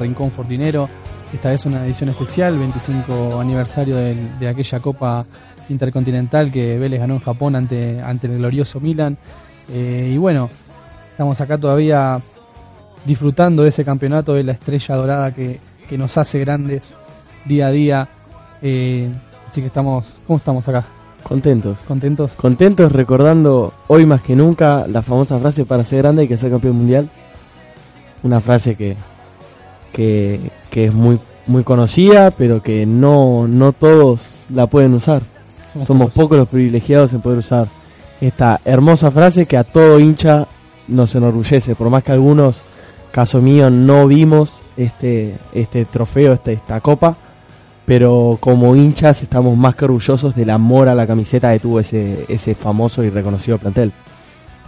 Rincón Fortinero. Esta es una edición especial, 25 aniversario de aquella Copa Intercontinental que Vélez ganó en Japón ante, ante el glorioso Milan. Eh, y bueno, estamos acá todavía disfrutando de ese campeonato, de la estrella dorada que, que nos hace grandes día a día. Eh, así que estamos, ¿cómo estamos acá? Contentos. ¿Contentos? Contentos recordando hoy más que nunca la famosa frase para ser grande hay que ser campeón mundial. Una frase que, que, que es muy, muy conocida, pero que no, no todos la pueden usar. Somos, pocos. pocos los privilegiados en poder usar esta hermosa frase que a todo hincha nos enorgullece, por más que algunos, caso mío, no vimos este, este trofeo, este, esta copa, pero como hinchas estamos más que orgullosos del amor a la camiseta que tuvo ese, ese famoso y reconocido plantel.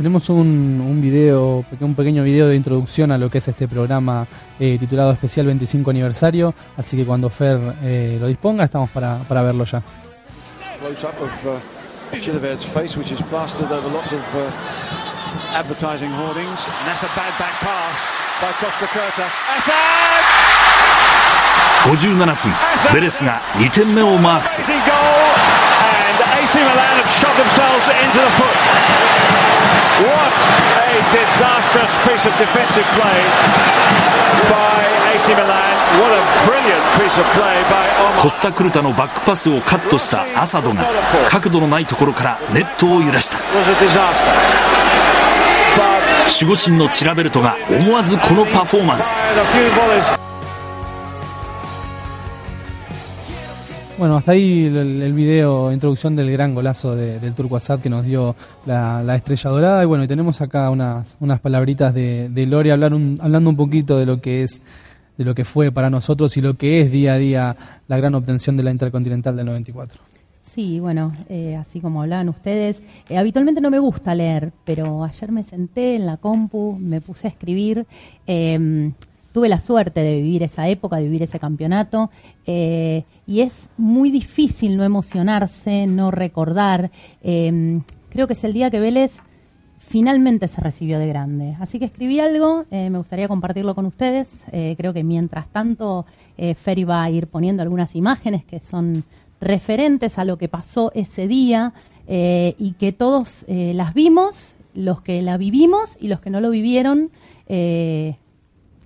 Tenemos un, un video, un pequeño video de introducción a lo que es este programa eh, titulado Especial 25 Aniversario, así que cuando Fer eh, lo disponga estamos para, para verlo ya. close up of uh, Chilavert's face, which is plastered over lots of uh, advertising hoardings. And that's a bad back pass by Costa Curta. Assad! 57分ベレスが2点目をマークする Easy goal! And AC Milan have shot themselves into the foot. What a disastrous piece of defensive play by AC Milan. What a brilliant piece of play by Omar. コスタクルタのバックパスをカットしたアサドが角度のないところからネットを揺らした守護神のチラベルトが思わずこのパフォーマンス Bueno, hasta ahí el, video, introducción del gran golazo de- del Turco Assad que nos dio la, la estrella dorada. Y bueno, y tenemos acá unas, unas palabritas de, de Lore hablar un- hablando un poquito de lo que es de lo que fue para nosotros y lo que es día a día la gran obtención de la Intercontinental del 94. Sí, bueno, eh, así como hablaban ustedes, eh, habitualmente no me gusta leer, pero ayer me senté en la compu, me puse a escribir, eh, tuve la suerte de vivir esa época, de vivir ese campeonato, eh, y es muy difícil no emocionarse, no recordar. eh, creo que es el día que Vélez finalmente se recibió de grande. Así que escribí algo, eh, me gustaría compartirlo con ustedes. Eh, creo que mientras tanto, eh, Fer va a ir poniendo algunas imágenes que son referentes a lo que pasó ese día y que todos las vimos, los que la vivimos y los que no lo vivieron. eh,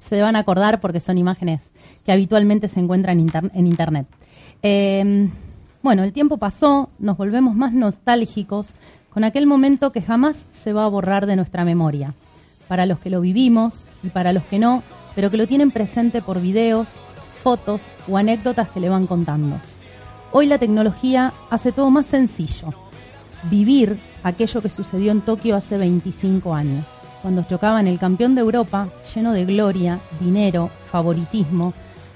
se van a acordar porque son imágenes que habitualmente se encuentran en, inter- en internet. Eh, bueno, el tiempo pasó, nos volvemos más nostálgicos con aquel momento que jamás se va a borrar de nuestra memoria. Para los que lo vivimos y para los que no, pero que lo tienen presente por videos, fotos o anécdotas que le van contando. Hoy la tecnología hace todo más sencillo. Vivir aquello que sucedió en Tokio hace 25 años, cuando chocaban el campeón de Europa, lleno de gloria, dinero, favoritismo,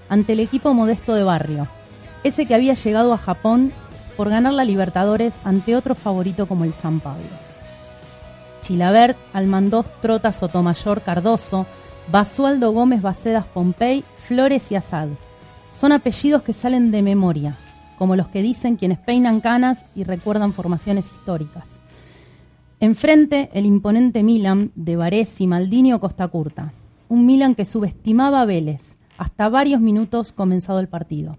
ante el equipo modesto de barrio, ese que había llegado a Japón por ganar la Libertadores ante otro favorito como el San Pablo. Chilabert, Almandós, Trota, Sotomayor, Cardoso, Basualdo Gómez, Bacedas, Pompey, Flores y Asad. Son apellidos que salen de memoria, como los que dicen quienes peinan canas y recuerdan formaciones históricas. Enfrente, el imponente Milan de Varese, Maldini o Costa Curta. Un Milan que subestimaba a Vélez hasta varios minutos comenzado el partido.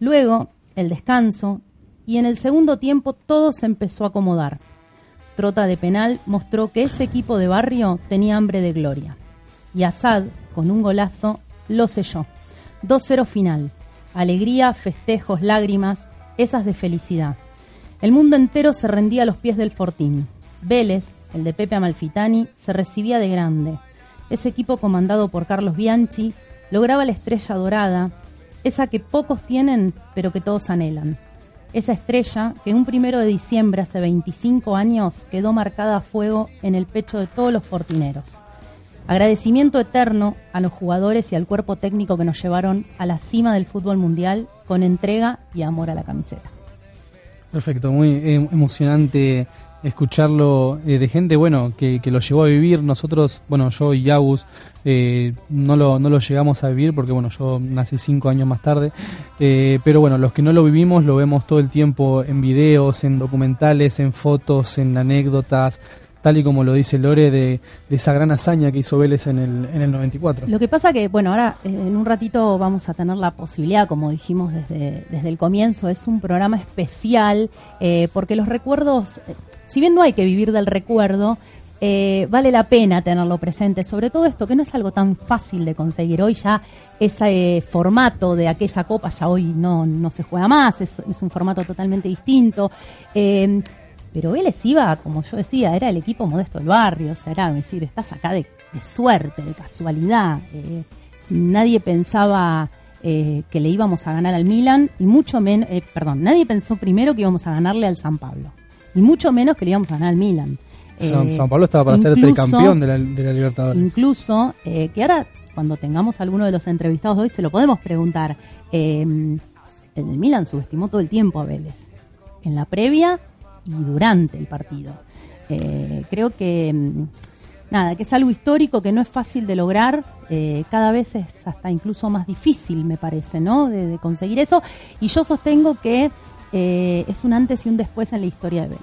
Luego, el descanso, y en el segundo tiempo todo se empezó a acomodar. Trota de penal mostró que ese equipo de barrio tenía hambre de gloria. Y Assad, con un golazo, lo selló. 2-0 final. Alegría, festejos, lágrimas, esas de felicidad. El mundo entero se rendía a los pies del Fortín. Vélez, el de Pepe Amalfitani, se recibía de grande. Ese equipo comandado por Carlos Bianchi lograba la estrella dorada, esa que pocos tienen pero que todos anhelan. Esa estrella que un primero de diciembre hace 25 años quedó marcada a fuego en el pecho de todos los fortineros. Agradecimiento eterno a los jugadores y al cuerpo técnico que nos llevaron a la cima del fútbol mundial con entrega y amor a la camiseta. Perfecto, muy eh, emocionante escucharlo eh, de gente, bueno, que, que, lo llevó a vivir. Nosotros, bueno, yo y Yagus eh, no, lo, no lo llegamos a vivir porque, bueno, yo nací cinco años más tarde. Eh, pero bueno, los que no lo vivimos lo vemos todo el tiempo en videos, en documentales, en fotos, en anécdotas, tal y como lo dice Lore, de, de, esa gran hazaña que hizo Vélez en el, en el 94. Lo que pasa que, bueno, ahora eh, en un ratito vamos a tener la posibilidad, como dijimos desde, desde el comienzo, es un programa especial, porque los recuerdos, si bien no hay que vivir del recuerdo, eh, vale la pena tenerlo presente, sobre todo esto que no es algo tan fácil de conseguir. Hoy ya ese formato de aquella copa ya hoy no, no se juega más, es, un formato totalmente distinto. Eh, pero Vélez iba, como yo decía, era el equipo modesto del barrio, o sea, era decir, estás acá de, suerte, de casualidad. Eh, nadie pensaba eh, que le íbamos a ganar al Milan, y mucho menos, eh, perdón, nadie pensó primero que íbamos a ganarle al San Pablo, y mucho menos que le íbamos a ganar al Milan. San, San, Pablo estaba para incluso, ser tricampeón de la, de la Libertadores. Incluso, que ahora, cuando tengamos alguno de los entrevistados de hoy, se lo podemos preguntar. el Milan subestimó todo el tiempo a Vélez. En la previa y durante el partido. Eh, creo que nada, que es algo histórico que no es fácil de lograr, eh, cada vez es hasta incluso más difícil, me parece, ¿no? De, de conseguir eso. Y yo sostengo que eh, es un antes y un después en la historia de Vélez.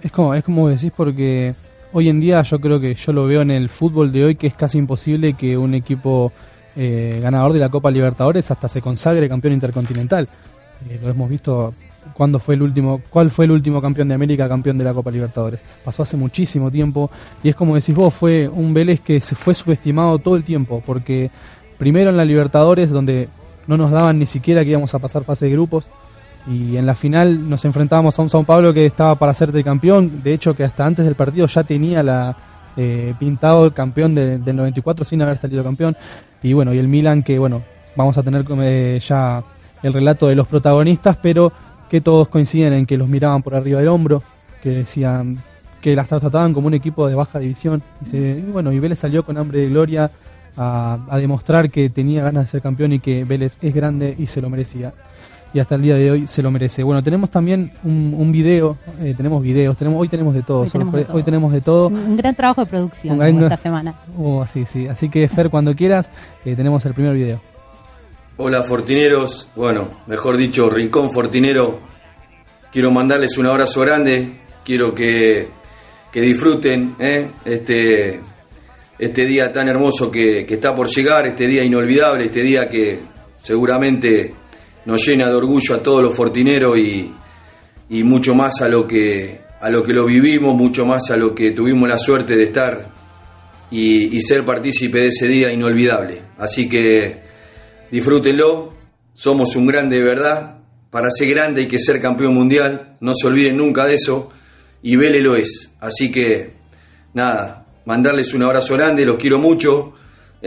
Es, como, es como decís porque hoy en día yo creo que yo lo veo en el fútbol de hoy que es casi imposible que un equipo eh, ganador de la Copa Libertadores hasta se consagre campeón intercontinental. Eh, lo hemos visto cuándo fue el último, cuál fue el último campeón de América, campeón de la Copa Libertadores. Pasó hace muchísimo tiempo y es como decís vos, fue un Vélez que se fue subestimado todo el tiempo, porque primero en la Libertadores, donde no nos daban ni siquiera que íbamos a pasar fase de grupos, y en la final nos enfrentábamos a un Sao Paulo que estaba para ser campeón, de hecho que hasta antes del partido ya tenía la eh, pintado el campeón de, del 94 sin haber salido campeón, y bueno, y el Milan que bueno, vamos a tener eh, ya el relato de los protagonistas, pero que todos coinciden en que los miraban por arriba del hombro, que decían que las trataban como un equipo de baja división. Y, y bueno, y Vélez salió con hambre de gloria a, a, demostrar que tenía ganas de ser campeón y que Vélez es grande y se lo merecía. Y hasta el día de hoy se lo merece. Bueno, tenemos también un, un video, eh, tenemos videos, tenemos, hoy tenemos de todo. Hoy tenemos, de todo. hoy tenemos de todo. Un, un gran trabajo de producción Un- esta semana. Oh, sí, sí. Así que Fer, cuando quieras, eh, tenemos el primer video. Hola Fortineros, bueno, mejor dicho, Rincón Fortinero. Quiero mandarles un abrazo grande, quiero que, que disfruten ¿eh? este, este día tan hermoso que, que está por llegar, este día inolvidable, este día que seguramente nos llena de orgullo a todos los fortineros y, y mucho más a lo que a lo que lo vivimos, mucho más a lo que tuvimos la suerte de estar y, y ser partícipe de ese día inolvidable. Así que disfrútenlo, somos un grande de verdad, para ser grande hay que ser campeón mundial, no se olviden nunca de eso, y Vélez lo es. Así que, nada, mandarles un abrazo grande, los quiero mucho,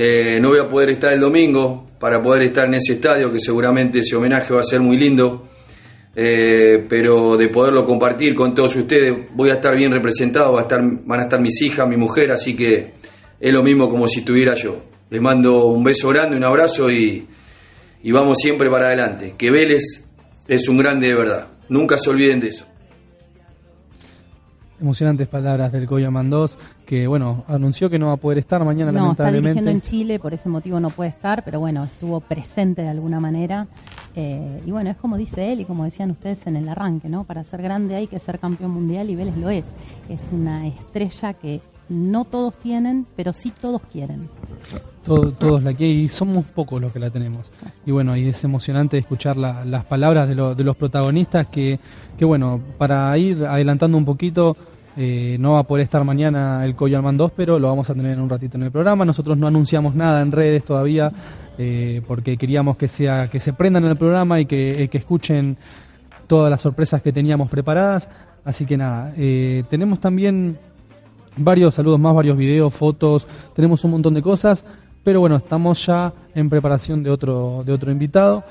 eh, no voy a poder estar el domingo para poder estar en ese estadio, que seguramente ese homenaje va a ser muy lindo, eh, pero de poderlo compartir con todos ustedes, voy a estar bien representado, va a estar, van a estar mis hijas, mi mujer, así que es lo mismo como si estuviera yo. Les mando un beso grande, un abrazo y, y vamos siempre para adelante. Que Vélez es un grande de verdad. Nunca se olviden de eso. Emocionantes palabras del Coyo Mandós, que bueno, anunció que no va a poder estar mañana, No, está lamentablemente. dirigiendo en Chile, por ese motivo no puede estar, pero bueno, estuvo presente de alguna manera. Eh, y bueno, es como dice él y como decían ustedes en el arranque, ¿no? Para ser grande hay que ser campeón mundial y Vélez lo es. Es una estrella que no todos tienen, pero sí todos quieren. Todo- todos la quieren y somos pocos los que la tenemos. Y bueno, y es emocionante escuchar la- las palabras de, lo- de los protagonistas que, que bueno, para ir adelantando un poquito, eh, no va a poder estar mañana el Coyo Alman 2, pero lo vamos a tener en un ratito en el programa. Nosotros no anunciamos nada en redes todavía eh, porque queríamos que sea que se prendan en el programa y que, eh, que escuchen todas las sorpresas que teníamos preparadas. Así que nada, eh, tenemos también varios saludos más, varios videos, fotos, tenemos un montón de cosas, pero bueno, estamos ya en preparación de otro, de otro invitado,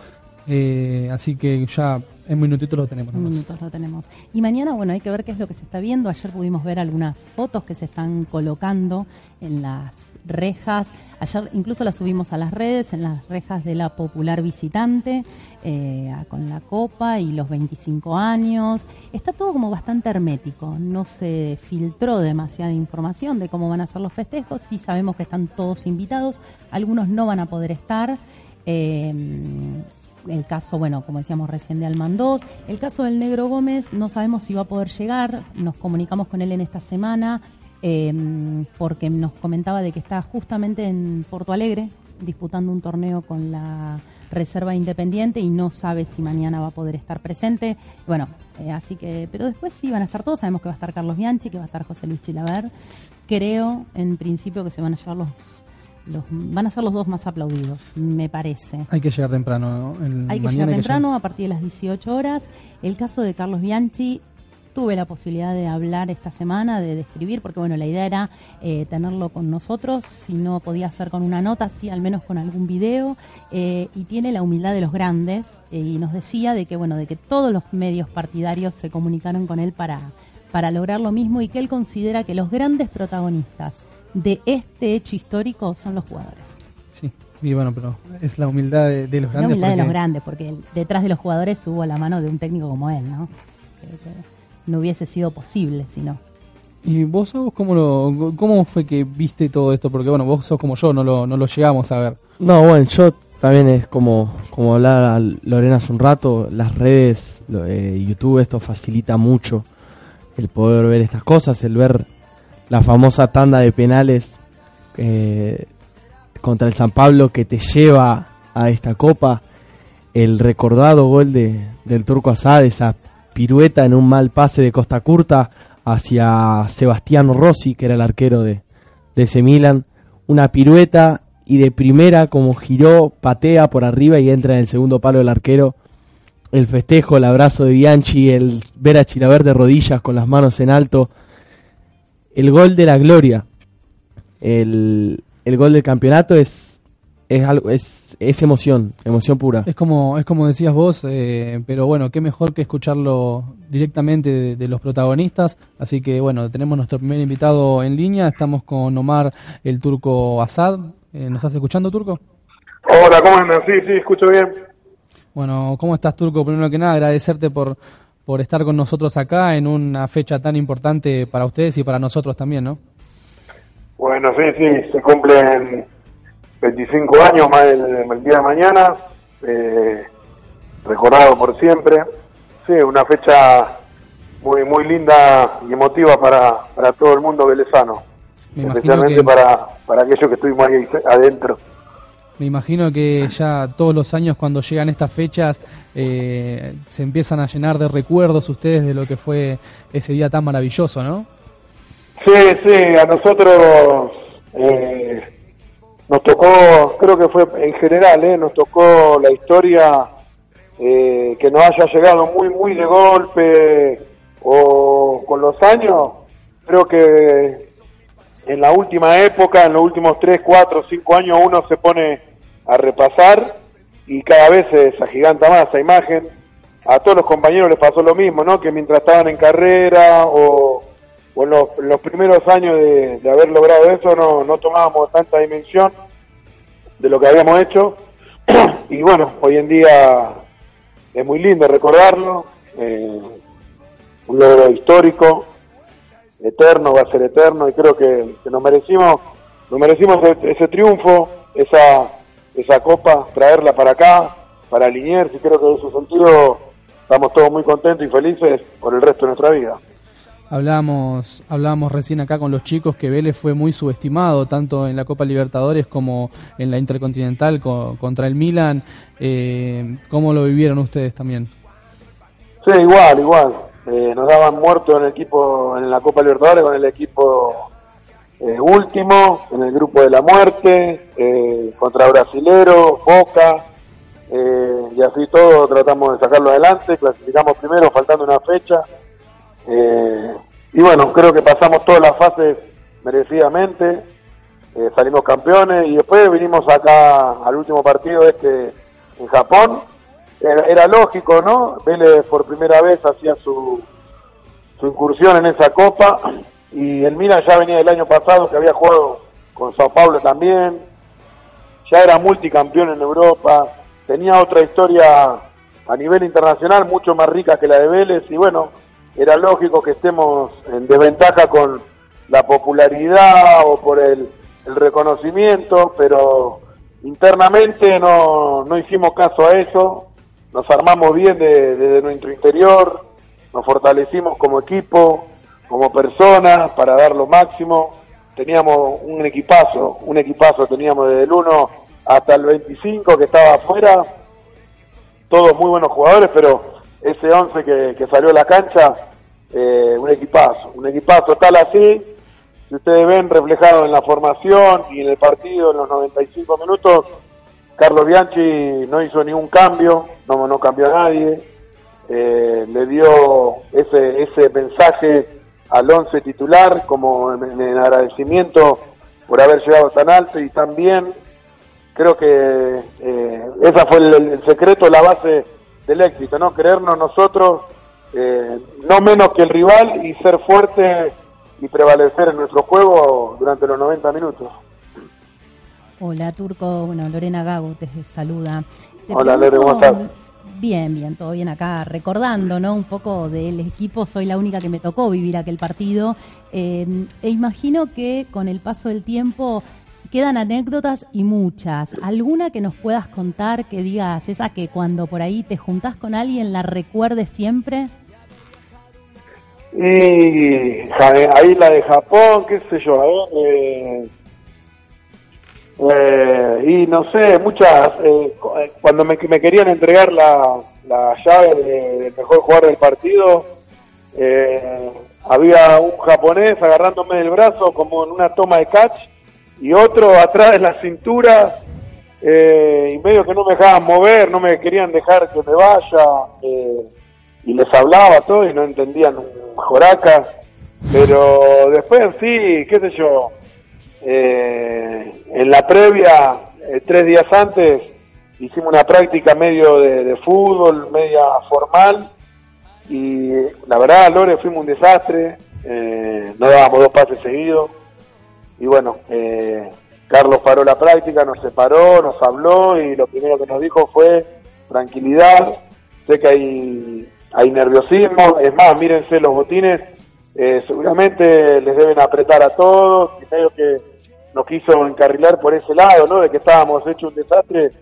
eh, así que ya en minutitos lo tenemos. En minutos lo tenemos. Y mañana, bueno, hay que ver qué es lo que se está viendo. Ayer pudimos ver algunas fotos que se están colocando en las rejas. Ayer incluso las subimos a las redes, en las rejas de la popular visitante, eh, con la copa y los 25 años. Está todo como bastante hermético. No se filtró demasiada información de cómo van a ser los festejos. Sí sabemos que están todos invitados. Algunos no van a poder estar. Eh, el caso, bueno, como decíamos recién de Almandós, el caso del Negro Gómez, no sabemos si va a poder llegar, nos comunicamos con él en esta semana, eh, porque nos comentaba de que está justamente en Porto Alegre, disputando un torneo con la Reserva Independiente y no sabe si mañana va a poder estar presente. Bueno, eh, así que, pero después sí van a estar todos, sabemos que va a estar Carlos Bianchi, que va a estar José Luis Chilaver. Creo, en principio, que se van a llevar los, los van a ser los dos más aplaudidos, me parece. Hay que llegar temprano. ¿no? El- Hay que llegar temprano, a partir de las 18 horas. El caso de Carlos Bianchi, tuve la posibilidad de hablar esta semana, de describir, porque bueno, la idea era eh, tenerlo con nosotros, si no podía ser con una nota, sí al menos con algún video, eh, y tiene la humildad de los grandes, eh, y nos decía de que bueno, de que todos los medios partidarios se comunicaron con él para, para lograr lo mismo, y que él considera que los grandes protagonistas de este hecho histórico son los jugadores. Sí, y bueno, pero es la humildad de, de los La grandes. humildad de los porque- grandes, porque el- detrás de los jugadores hubo la mano de un técnico como él, ¿no? Que- que no hubiese sido posible si no. ¿Y vos, sos cómo, lo, cómo fue que viste todo esto? Porque bueno, vos sos como yo, no lo, no lo llegamos a ver. No, bueno, yo también es como, como hablaba Lorena hace un rato, las redes, lo- eh, YouTube, esto facilita mucho el poder ver estas cosas, el ver la famosa tanda de penales eh, contra el San Pablo que te lleva a esta copa, el recordado gol de, del Turco Asad, esa pirueta en un mal pase de Costa Curta hacia Sebastián Rossi, que era el arquero de, de ese Milan, una pirueta y de primera como giró, patea por arriba y entra en el segundo palo del arquero. El festejo, el abrazo de Bianchi, el ver a Chilaver de rodillas con las manos en alto. El gol de la gloria. El, el gol del campeonato es, es, algo, es, es emoción, emoción pura. Es como, es como decías vos, eh, pero bueno, qué mejor que escucharlo directamente de, de los protagonistas. Así que bueno, tenemos nuestro primer invitado en línea. Estamos con Omar, el turco Asad. Eh, ¿Nos estás escuchando, turco? Hola, ¿cómo andan? Sí, sí, escucho bien. Bueno, ¿cómo estás, Turco? Primero que nada, agradecerte por, por estar con nosotros acá en una fecha tan importante para ustedes y para nosotros también, ¿no? Bueno, sí, sí, se cumplen 25 años más el, el día de mañana, eh, recordado por siempre. Sí, una fecha muy muy linda y emotiva para, para todo el mundo velezano, especialmente que, para, para aquellos que estuvimos ahí adentro. Me imagino que ya todos los años cuando llegan estas fechas eh, se empiezan a llenar de recuerdos ustedes de lo que fue ese día tan maravilloso, ¿no? Sí, sí, a nosotros eh, nos tocó, creo que fue en general, eh, nos tocó la historia eh, que nos haya llegado muy, muy de golpe o con los años. Creo que en la última época, en los últimos 3, 4, 5 años, uno se pone a repasar y cada vez se agiganta más esa imagen. A todos los compañeros les pasó lo mismo, ¿no? Que mientras estaban en carrera o en los, primeros años de, de haber logrado eso no, no tomábamos tanta dimensión de lo que habíamos hecho y bueno, hoy en día es muy lindo recordarlo, eh, un logro histórico, eterno, va a ser eterno y creo que, que nos merecimos, nos merecimos ese, ese triunfo, esa, esa copa, traerla para acá, para Liniers y creo que en ese sentido estamos todos muy contentos y felices por el resto de nuestra vida. Hablábamos, hablábamos recién acá con los chicos que Vélez fue muy subestimado tanto en la Copa Libertadores como en la Intercontinental contra el Milan. Eh, ¿Cómo lo vivieron ustedes también? Sí, igual, igual. Eh, nos daban muertos en el equipo, en la Copa Libertadores con el equipo eh, último, en el grupo de la muerte, eh, contra Brasilero, Boca, y así todo tratamos de sacarlo adelante, clasificamos primero faltando una fecha, y bueno, creo que pasamos todas las fases merecidamente, salimos campeones y después vinimos acá al último partido este en Japón, era, lógico, ¿no? Vélez por primera vez hacía su, su incursión en esa copa y el Milan ya venía del año pasado que había jugado con Sao Paulo también, ya era multicampeón en Europa, tenía otra historia a nivel internacional mucho más rica que la de Vélez y bueno, era lógico que estemos en desventaja con la popularidad o por el, el reconocimiento, pero internamente no, no hicimos caso a eso, nos armamos bien desde de, nuestro interior, nos fortalecimos como equipo, como personas para dar lo máximo. Teníamos un equipazo, un equipazo teníamos desde el 1 hasta el 25 que estaba afuera, todos muy buenos jugadores, pero ese 11 que, salió a la cancha, eh, un equipazo, un equipazo tal así, si ustedes ven reflejado en la formación y en el partido en los 95 minutos, Carlos Bianchi no hizo ningún cambio, no, no cambió a nadie, eh, le dio ese, ese mensaje al once titular como en, agradecimiento por haber llegado tan alto y tan bien. Creo que eh, esa fue el, secreto, la base del éxito, ¿no? Creernos nosotros, eh, no menos que el rival y ser fuerte y prevalecer en nuestro juego durante los 90 minutos. Hola Turco, bueno, Lorena Gago te saluda. Hola Lorena, ¿cómo estás? Bien, bien, todo bien acá, recordando, ¿no? Un poco del equipo, soy la única que me tocó vivir aquel partido. Eh, e imagino que con el paso del tiempo quedan anécdotas y muchas. ¿Alguna que nos puedas contar que digas, esa que cuando por ahí te juntás con alguien la recuerdes siempre? Y ahí la de Japón, qué sé yo, eh, eh, y no sé, muchas, eh, eh, cuando me, querían entregar la, la llave del mejor jugador del partido, eh, había un japonés agarrándome del brazo como en una toma de catch y otro atrás de la cintura y medio que no me dejaban mover, no me querían dejar que me vaya y les hablaba todo y no entendían un joraca, pero después sí, qué sé yo, eh, en la previa, eh, tres días antes, hicimos una práctica medio de, fútbol, media formal, y la verdad, Lore, fuimos un desastre, eh, no dábamos dos pases seguidos, y bueno, eh, Carlos paró la práctica, nos separó, nos habló, y lo primero que nos dijo fue tranquilidad, sé que hay, hay nerviosismo, es más, mírense los botines, eh, seguramente les deben apretar a todos, y medio que nos quiso encarrilar por ese lado, ¿no? De que estábamos hechos un desastre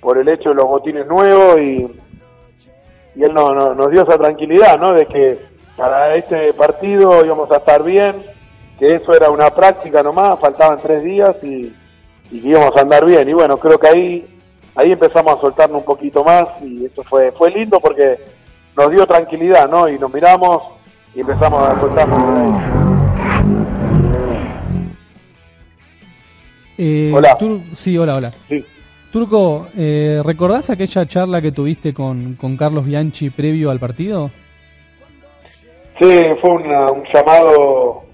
por el hecho de los botines nuevos y, y él no, nos dio esa tranquilidad, ¿no? De que para este partido íbamos a estar bien, que eso era una práctica nomás, faltaban tres días y, y que íbamos a andar bien. Y bueno, creo que ahí, ahí empezamos a soltarnos un poquito más y eso fue, fue lindo porque nos dio tranquilidad, ¿no? Y nos miramos y empezamos a soltarnos. Eh, hola. sí, hola, hola. Turco, eh, ¿recordás aquella charla que tuviste con, con Carlos Bianchi previo al partido? Sí, fue un llamado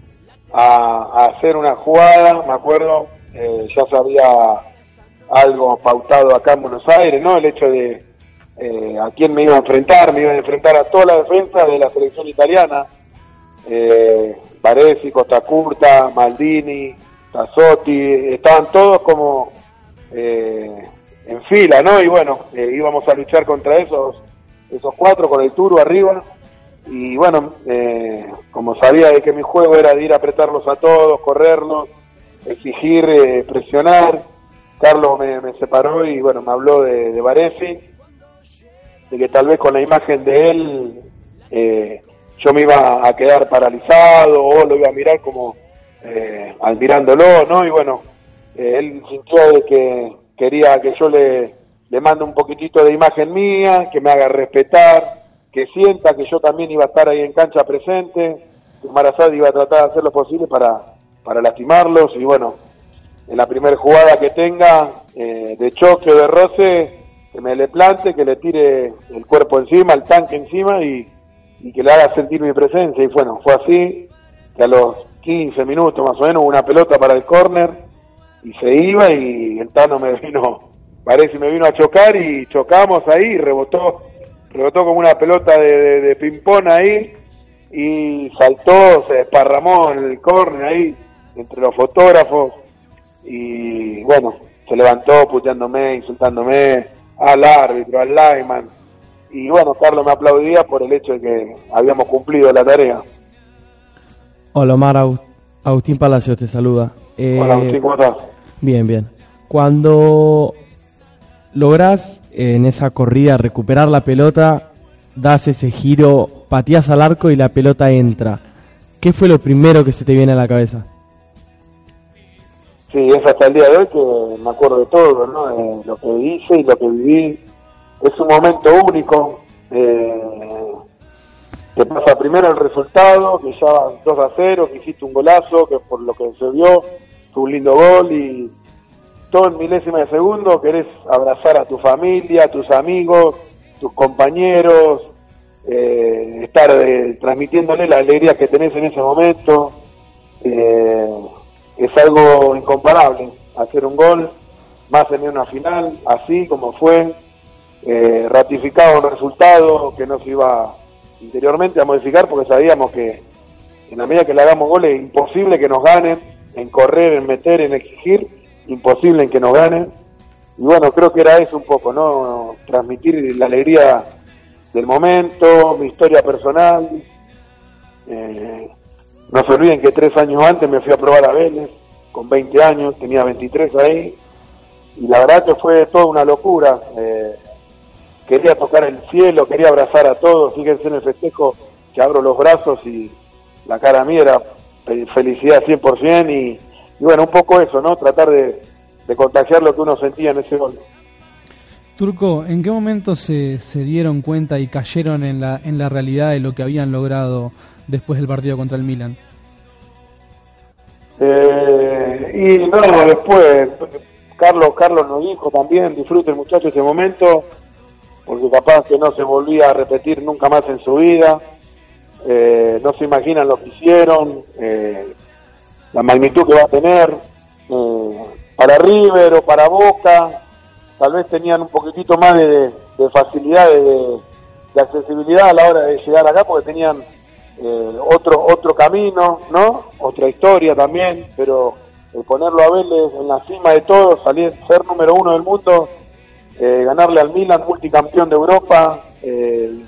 a, hacer una jugada, me acuerdo, eh, ya sabía algo pautado acá en Buenos Aires, ¿no? El hecho de eh, a quién me iba a enfrentar, me iba a enfrentar a toda la defensa de la selección italiana, eh, Baresi, Costa Curta, Maldini, Tassotti, estaban todos como eh, en fila, ¿no? Y bueno, eh, íbamos a luchar contra esos, esos cuatro con el Turo arriba. Y bueno, eh, como sabía de que mi juego era de ir a apretarlos a todos, correrlos, exigir, presionar, Carlos me, separó y bueno, me habló de, de que tal vez con la imagen de él eh, yo me iba a quedar paralizado o lo iba a mirar como eh, admirándolo, ¿no? Y bueno, eh, él sintió de que quería que yo le, le mande un poquitito de imagen mía, que me haga respetar, que sienta que yo también iba a estar ahí en cancha presente, que Marazad iba a tratar de hacer lo posible para, para lastimarlos y bueno, en la primera jugada que tenga eh, de choque o de roce, que me le plante, que le tire el cuerpo encima, el tanque encima y, y que le haga sentir mi presencia. Y bueno, fue así, que a los 15 minutos más o menos una pelota para el córner y se iba y el Tano me vino, parece me vino a chocar y chocamos ahí rebotó, rebotó como una pelota de, de, de ping-pong ahí y saltó, se desparramó en el córner ahí entre los fotógrafos y bueno, se levantó puteándome, insultándome al árbitro, al lineman y bueno, Carlos me aplaudía por el hecho de que habíamos cumplido la tarea. Hola Omar, Agustín Palacios te saluda. Eh, Hola, Agustín, ¿cómo estás? Bien, bien. Cuando lográs eh, en esa corrida recuperar la pelota, das ese giro, pateas al arco y la pelota entra. ¿Qué fue lo primero que se te viene a la cabeza? Sí, es hasta el día de hoy que me acuerdo de todo, ¿no? De lo que hice y lo que viví. Es un momento único. Eh, te pasa primero el resultado, que ya vas 2 a 0, que hiciste un golazo, que por lo que se vio, fue un lindo gol y todo en milésima de segundo querés abrazar a tu familia, a tus amigos, tus compañeros, eh, estar eh, transmitiéndole la alegría que tenés en ese momento. Eh, es algo incomparable hacer un gol, más en una final, así como fue, eh, ratificado un resultado que no se iba interiormente a modificar porque sabíamos que en la medida que le hagamos goles es imposible que nos ganen, en correr, en meter, en exigir, imposible en que nos ganen. Y bueno, creo que era eso un poco, ¿no? Transmitir la alegría del momento, mi historia personal. Eh, no se olviden que tres años antes me fui a probar a Vélez, con 20 años, tenía 23 ahí, y la verdad que fue toda una locura. Eh, quería tocar el cielo, quería abrazar a todos, fíjense en el festejo que abro los brazos y la cara mía era fe- felicidad 100% y, y bueno, un poco eso, ¿no? Tratar de, de contagiar lo que uno sentía en ese gol. Turco, ¿en qué momento se, se dieron cuenta y cayeron en la, en la realidad de lo que habían logrado después del partido contra el Milan? Eh, y no, después, Carlos, Carlos nos dijo también, disfrute el muchacho ese momento, porque capaz que no se volvía a repetir nunca más en su vida, Eh, no se imaginan lo que hicieron, eh, la magnitud que va a tener, eh, para River o para Boca, tal vez tenían un poquitito más de, de facilidad de, de accesibilidad a la hora de llegar acá, porque tenían eh, otro otro camino, ¿no? Otra historia también, pero el ponerlo a Vélez en la cima de todo, salir, ser número uno del mundo, eh, ganarle al Milan, multicampeón de Europa, eh,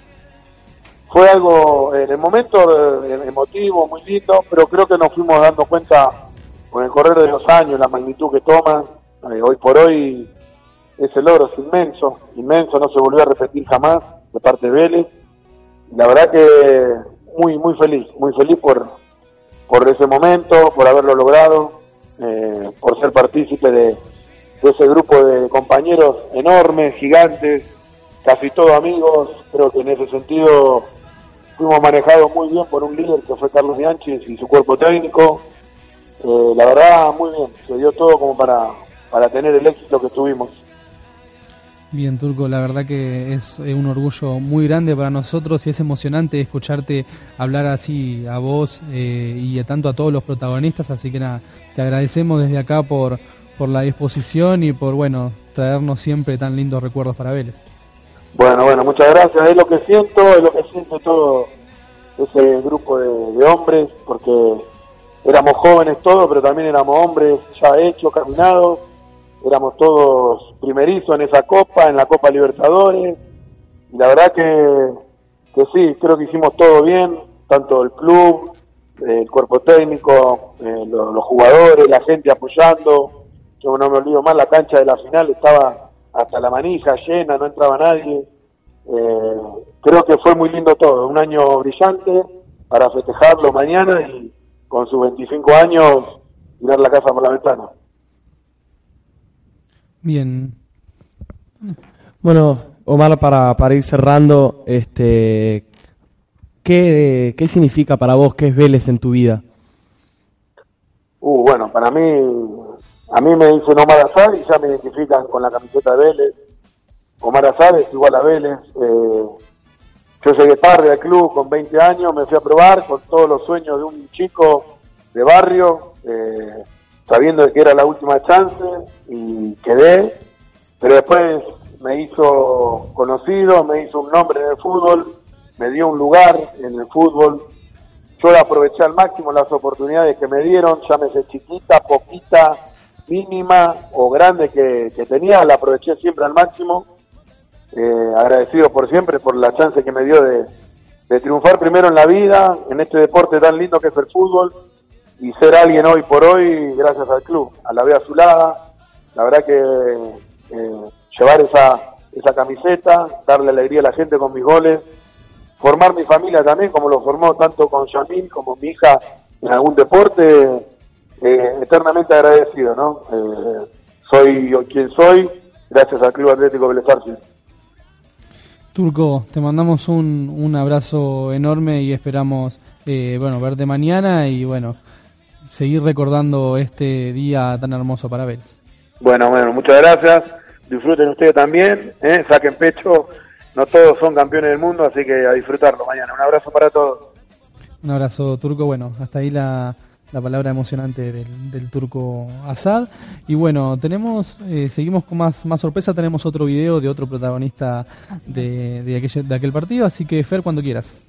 fue algo en el momento eh, emotivo, muy lindo, pero creo que nos fuimos dando cuenta con el correr de los años, la magnitud que toman. Eh, hoy por hoy ese logro es inmenso, inmenso, no se volvió a repetir jamás de parte de Vélez. La verdad que muy, muy feliz, muy feliz por, por ese momento, por haberlo logrado, eh, por ser partícipe de, ese grupo de compañeros enormes, gigantes, casi todos amigos. Creo que en ese sentido fuimos manejados muy bien por un líder que fue Carlos Bianchi y su cuerpo técnico. Eh, la verdad, muy bien, se dio todo como para, para tener el éxito que tuvimos. Bien, Turco, la verdad que es un orgullo muy grande para nosotros y es emocionante escucharte hablar así a vos eh, y a tanto a todos los protagonistas, así que nada, te agradecemos desde acá por, por la disposición y por, bueno, traernos siempre tan lindos recuerdos para Vélez. Bueno, bueno, muchas gracias. Es lo que siento, es lo que siente todo ese grupo de, de hombres, porque éramos jóvenes todos, pero también éramos hombres ya hechos, caminados. Éramos todos primerizos en esa copa, en la Copa Libertadores. Y la verdad que, que sí, creo que hicimos todo bien, tanto el club, eh, el cuerpo técnico, eh, lo- los jugadores, la gente apoyando. Yo no me olvido más, la cancha de la final estaba hasta la manija llena, no entraba nadie. eh, creo que fue muy lindo todo, un año brillante para festejarlo mañana y con sus 25 años tirar la casa por la ventana. Bien. Bueno, Omar, para, para ir cerrando, este, ¿qué, ¿qué significa para vos, qué es Vélez en tu vida? Uh, bueno, para mí, a mí me dicen Omar Azar y ya me identifican con la camiseta de Vélez. Omar Azar es igual a Vélez. Eh, yo llegué tarde al club con 20 años, me fui a probar con todos los sueños de un chico de barrio, eh, sabiendo que era la última chance y quedé, pero después me hizo conocido, me hizo un nombre en el fútbol, me dio un lugar en el fútbol. Yo aproveché al máximo las oportunidades que me dieron, llámese chiquita, poquita, mínima o grande que, que tenía, la aproveché siempre al máximo. Eh, agradecido por siempre por la chance que me dio de, de triunfar primero en la vida, en este deporte tan lindo que es el fútbol, y ser alguien hoy por hoy gracias al club, a la vez azulada. La verdad que eh, llevar esa, esa camiseta, darle alegría a la gente con mis goles, formar mi familia también, como lo formó tanto con Yamil como mi hija en algún deporte, eh, eternamente agradecido, ¿no? Eh, soy quien soy, gracias al Club Atlético Vélez. Turco, te mandamos un, un abrazo enorme y esperamos eh, bueno verte mañana y bueno seguir recordando este día tan hermoso para Vélez. Bueno, bueno, muchas gracias. Disfruten ustedes también, ¿eh? saquen pecho. No todos son campeones del mundo, así que a disfrutarlo mañana. Un abrazo para todos. Un abrazo, Turco. Bueno, hasta ahí la, la palabra emocionante del, del turco Assad. Y bueno, tenemos, eh, seguimos con más, más sorpresa. Tenemos otro video de otro protagonista de, de, aquel, de aquel partido. Así que, Fer, cuando quieras.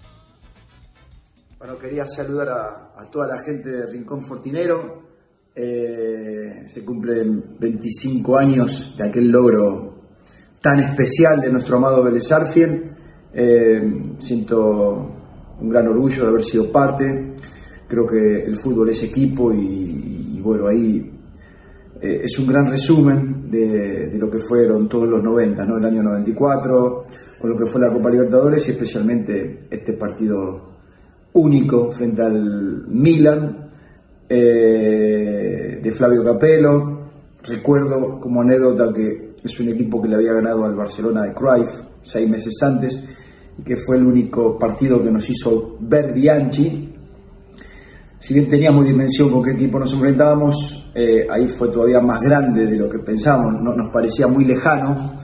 Bueno, quería saludar a, toda la gente de Rincón Fortinero. Eh, se cumplen 25 años de aquel logro tan especial de nuestro amado Vélez Arfiel. Eh, siento un gran orgullo de haber sido parte. Creo que el fútbol es equipo y, y bueno, ahí eh, es un gran resumen de, de, lo que fueron todos los 90, ¿no? el año 94, con lo que fue la Copa Libertadores y especialmente este partido único frente al Milan eh, de Flavio Capello. Recuerdo como anécdota que es un equipo que le había ganado al Barcelona de Cruyff seis meses antes y que fue el único partido que nos hizo ver Bianchi. Si bien teníamos dimensión con qué equipo nos enfrentábamos, eh, ahí fue todavía más grande de lo que pensábamos, no, nos parecía muy lejano.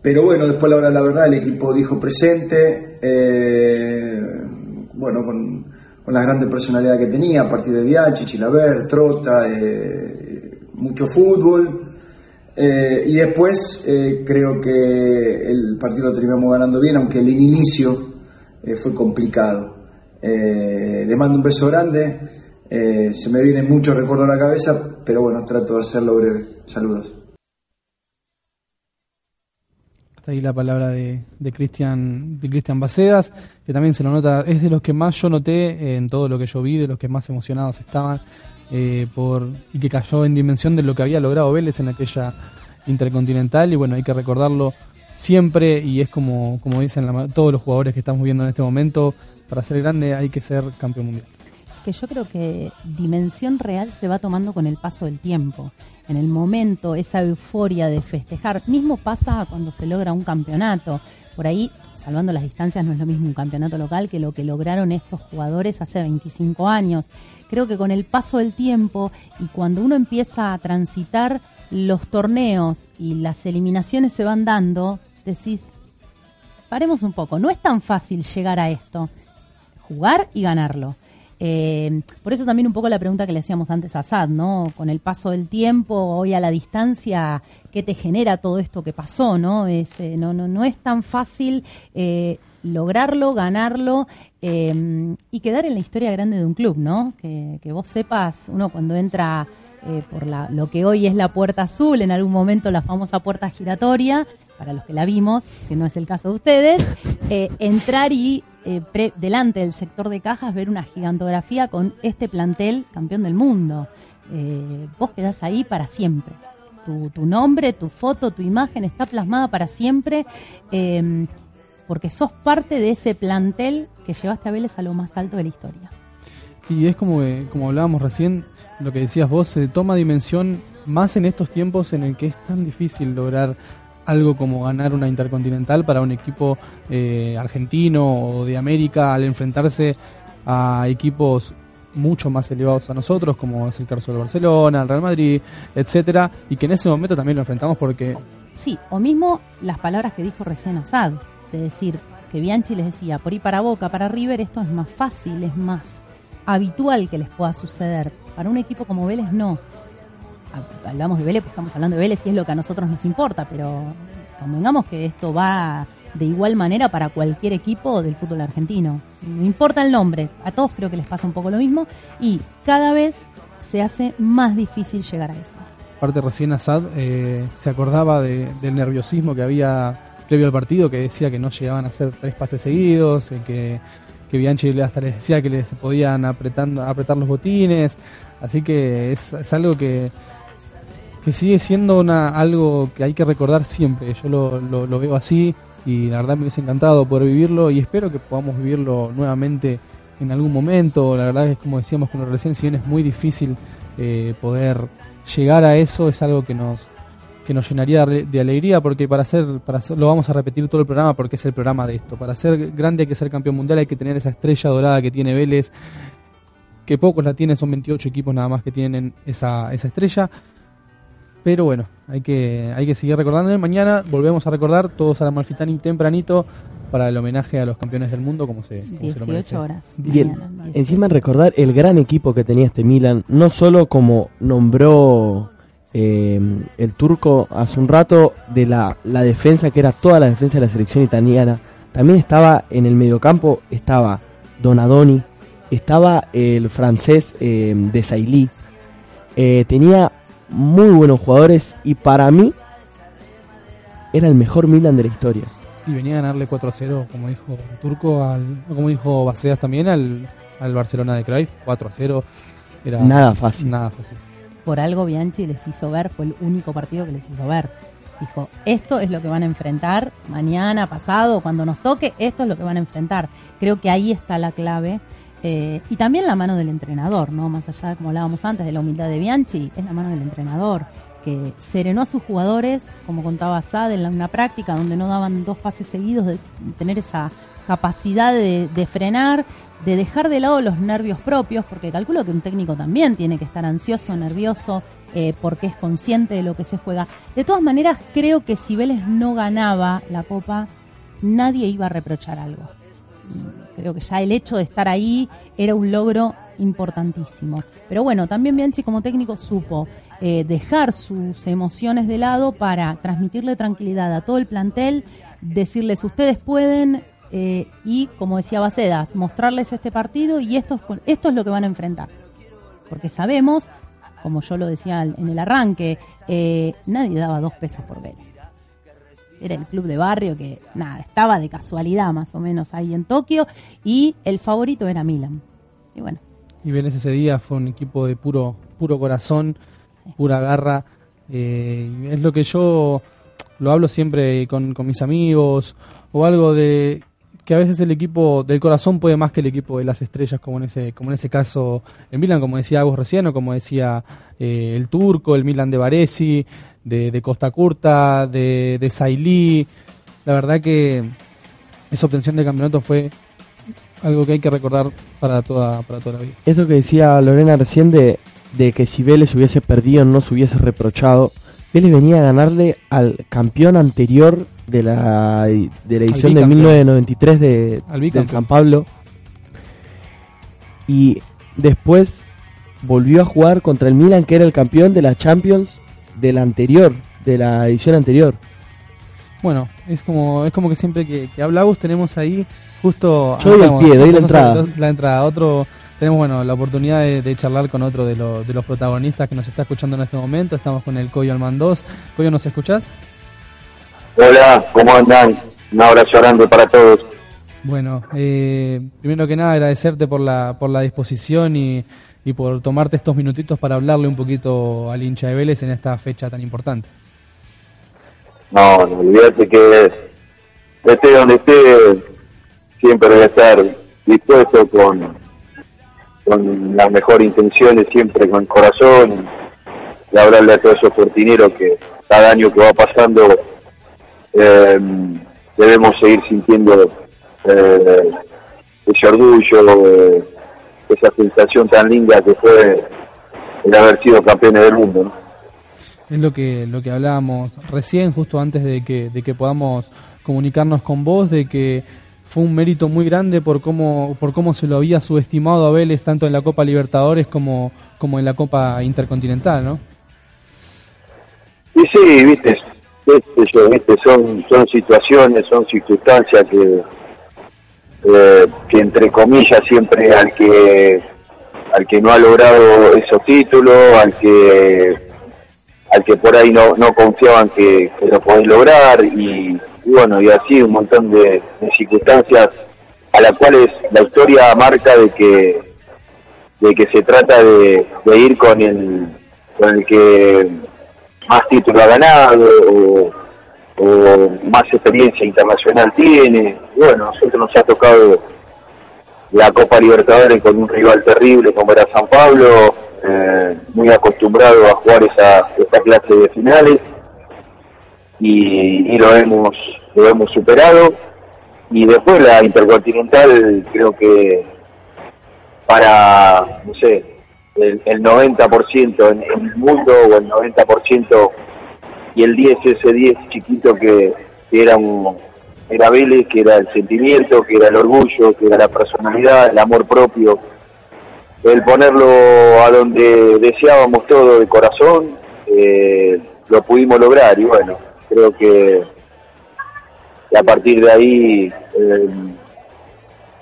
Pero bueno, después la verdad, el equipo dijo presente. Eh, bueno, con, con, la grande personalidad que tenía, a partir de Bianchi, Chilaver, Trota, eh, mucho fútbol. Eh, y después eh, creo que el partido lo terminamos ganando bien, aunque el inicio eh, fue complicado. le mando un beso grande, se me viene mucho recuerdo a la cabeza, pero bueno, trato de hacerlo breve. Saludos. Ahí la palabra de, de Cristian de Cristian Bacedas, que también se lo nota, es de los que más yo noté en todo lo que yo vi, de los que más emocionados estaban eh, por y que cayó en dimensión de lo que había logrado Vélez en aquella intercontinental y bueno, hay que recordarlo siempre y es como, como dicen todos los jugadores que estamos viendo en este momento, para ser grande hay que ser campeón mundial. Que yo creo que dimensión real se va tomando con el paso del tiempo en el momento, esa euforia de festejar. Mismo pasa cuando se logra un campeonato. Por ahí, salvando las distancias, no es lo mismo un campeonato local que lo que lograron estos jugadores hace 25 años. Creo que con el paso del tiempo y cuando uno empieza a transitar los torneos y las eliminaciones se van dando, decís, paremos un poco, no es tan fácil llegar a esto, jugar y ganarlo. Eh, por eso también un poco la pregunta que le hacíamos antes a Sad, ¿no? Con el paso del tiempo, hoy a la distancia, ¿qué te genera todo esto que pasó, no? Es, eh, no, no, no es tan fácil eh, lograrlo, ganarlo y quedar en la historia grande de un club, ¿no? Que, que vos sepas, uno cuando entra por lo que hoy es la puerta azul, en algún momento la famosa puerta giratoria, para los que la vimos, que no es el caso de ustedes, entrar y eh, delante del sector de cajas ver una gigantografía con este plantel campeón del mundo. Eh, vos quedás ahí para siempre. Tu, tu, nombre, tu foto, tu imagen está plasmada para siempre. Eh, porque sos parte de ese plantel que llevaste a Vélez a lo más alto de la historia. Y es como, como hablábamos recién, lo que decías vos, se toma dimensión más en estos tiempos en el que es tan difícil lograr algo como ganar una intercontinental para un equipo eh, argentino o de América al enfrentarse a equipos mucho más elevados a nosotros, como es el caso del Barcelona, el Real Madrid, etcétera, y que en ese momento también lo enfrentamos porque Sí, o mismo las palabras que dijo recién Asad, de decir que Bianchi les decía, por ir para Boca, para River, esto es más fácil, es más habitual que les pueda suceder. Para un equipo como Vélez no. Ha- Hablamos de Vélez, pues estamos hablando de Vélez y es lo que a nosotros nos importa, pero convengamos que esto va de igual manera para cualquier equipo del fútbol argentino. No importa el nombre, a todos creo que les pasa un poco lo mismo y cada vez se hace más difícil llegar a eso. Aparte recién Assad eh, se acordaba de- del nerviosismo que había previo al partido, que decía que no llegaban a hacer tres pases seguidos, eh, que, que Bianchi hasta les decía que les podían apretando, apretar los botines, así que es, es algo que, que sigue siendo una, algo que hay que recordar siempre, yo lo, lo- veo así y la verdad me hubiese encantado poder vivirlo y espero que podamos vivirlo nuevamente en algún momento, la verdad es como decíamos con lo recién, si bien es muy difícil eh, poder llegar a eso es algo que nos que nos llenaría de alegría porque para ser para ser- lo vamos a repetir todo el programa porque es el programa de esto. Para ser grande hay que ser campeón mundial hay que tener esa estrella dorada que tiene Vélez que pocos la tienen son 28 equipos nada más que tienen esa, esa estrella pero bueno hay que hay que seguir recordando mañana volvemos a recordar todos a la Malfitani tempranito para el homenaje a los campeones del mundo como se, como se lo 18 merece. horas. Mañana, 18. encima recordar el gran equipo que tenía este Milan, no solo como nombró eh, el turco hace un rato de la, la defensa, que era toda la defensa de la selección italiana, también estaba en el mediocampo, estaba Donadoni, estaba el francés eh, de Sailly, eh, tenía muy buenos jugadores y para mí era el mejor Milan de la historia. y venía a ganarle 4-0 como dijo Turco al como dijo Baceas también al, al Barcelona de Cruyff 4-0 era Nada fácil. nada fácil por algo Bianchi les hizo ver, fue el único partido que les hizo ver. Dijo, esto es lo que van a enfrentar mañana, pasado, cuando nos toque, esto es lo que van a enfrentar. Creo que ahí está la clave. Eh, y también la mano del entrenador, ¿no? Más allá, como hablábamos antes, de la humildad de Bianchi, es la mano del entrenador, que serenó a sus jugadores, como contaba Sad, en una práctica donde no daban dos pases seguidos, de tener esa capacidad de, de frenar, de dejar de lado los nervios propios, porque calculo que un técnico también tiene que estar ansioso, nervioso, eh, porque es consciente de lo que se juega. De todas maneras, creo que si Vélez no ganaba la Copa, nadie iba a reprochar algo. Creo que ya el hecho de estar ahí era un logro importantísimo. Pero bueno, también Bianchi como técnico supo eh, dejar sus emociones de lado para transmitirle tranquilidad a todo el plantel, decirles ustedes pueden eh, y, como decía Bacedas, mostrarles este partido y esto esto es lo que van a enfrentar. Porque sabemos, como yo lo decía en el arranque, eh, nadie daba dos pesos por Vélez. Era el club de barrio que, nada, estaba de casualidad más o menos ahí en Tokio y el favorito era Milan. Y bueno, y Vélez ese día fue un equipo de puro puro corazón pura garra. Eh, es lo que yo lo hablo siempre con, con mis amigos o algo de que a veces el equipo del corazón puede más que el equipo de las estrellas como en ese como en ese caso el Milan como decía Agos recién o como decía eh, el turco el Milan de Varesi de, de Costa Curta de, de Sailly la verdad que esa obtención del campeonato fue algo que hay que recordar para toda para toda la vida Esto que decía Lorena recién de, de que si Vélez hubiese perdido no se hubiese reprochado. Vélez venía a ganarle al campeón anterior de la, de la edición de bicampeón. 1993 de, bicampeón. San Pablo. Y después volvió a jugar contra el Milan, que era el campeón de la Champions de la anterior, de la edición anterior. Bueno, es como es como que siempre que, que hablamos tenemos ahí justo... Yo doy el pie, doy la entrada. La entrada. Otro, tenemos bueno la oportunidad de, de charlar con otro de, los de los protagonistas que nos está escuchando en este momento. Estamos con el Coyo Almandós. Coyo, ¿nos escuchás? Hola, ¿cómo andan? Un abrazo grande para todos. Bueno, eh, primero que nada agradecerte por la, por la disposición y, y por tomarte estos minutitos para hablarle un poquito al hincha de Vélez en esta fecha tan importante. No, no olvídate que esté donde esté, siempre voy a estar dispuesto con, con las mejores intenciones, siempre con el corazón, y hablarle a todos esos cortineros que cada año que va pasando eh, debemos seguir sintiendo eh, ese orgullo, eh, esa sensación tan linda que fue el haber sido campeones del mundo. ¿no? Es lo que, lo que hablábamos recién, justo antes de que, de que podamos comunicarnos con vos, de que fue un mérito muy grande por cómo, por cómo se lo había subestimado a Vélez tanto en la Copa Libertadores como, como en la Copa Intercontinental, ¿no? Y sí, viste, viste, yo, viste son, son situaciones, son circunstancias que, eh, que entre comillas siempre al que al que no ha logrado esos títulos, al que al que por ahí no, no confiaban que, lo podés lograr y, bueno, y así un montón de, de circunstancias a las cuales la historia marca de que de que se trata de, de ir con el con el que más títulos ha ganado o, o más experiencia internacional tiene. Bueno, a nosotros nos ha tocado la Copa Libertadores con un rival terrible como era San Pablo, eh, muy acostumbrado a jugar esa, esa clase de finales y, y lo hemos lo hemos superado y después la Intercontinental creo que para no sé el, el 90% en, en el mundo o el 90% y el 10 ese 10 chiquito que, era un era Vélez, que era el sentimiento, que era el orgullo, que era la personalidad, el amor propio, el ponerlo a donde deseábamos todo de corazón, eh, lo pudimos lograr y bueno, creo que, a partir de ahí, eh,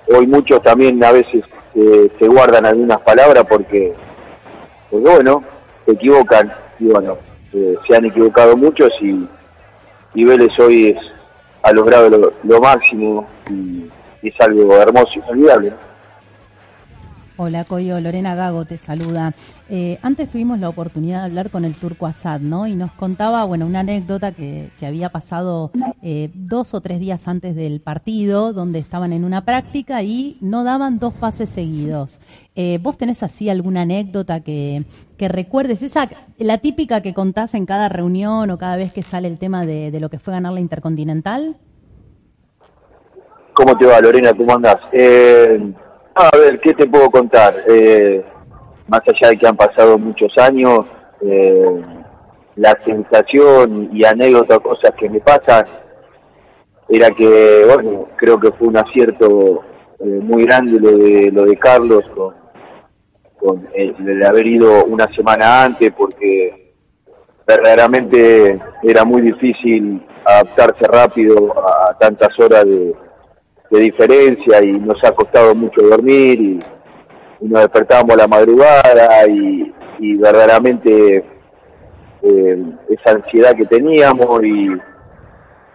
hoy muchos también a veces eh, se guardan algunas palabras porque, porque bueno, se equivocan y bueno, eh, se han equivocado muchos y, y Vélez hoy es, ha logrado lo, lo máximo y, es algo hermoso y inolvidable. ¿no? Hola Coyo, Lorena Gago te saluda. Eh, antes tuvimos la oportunidad de hablar con el turco Asad, ¿no? Y nos contaba, bueno, una anécdota que, que había pasado eh, dos o tres días antes del partido, donde estaban en una práctica y no daban dos pases seguidos. Eh, ¿Vos tenés así alguna anécdota que, que recuerdes? Esa, la típica que contás en cada reunión o cada vez que sale el tema de, de lo que fue ganar la Intercontinental. ¿Cómo te va, Lorena? ¿Cómo andás? Eh, a ver, ¿qué te puedo contar? Eh, más allá de que han pasado muchos años, eh, la sensación y anécdota, cosas que me pasan, era que, bueno, creo que fue un acierto eh, muy grande lo de, lo de Carlos con, con el, haber ido una semana antes, porque verdaderamente era muy difícil adaptarse rápido a tantas horas de, de diferencia y nos ha costado mucho dormir y, nos despertábamos a la madrugada y, y verdaderamente eh, esa ansiedad que teníamos y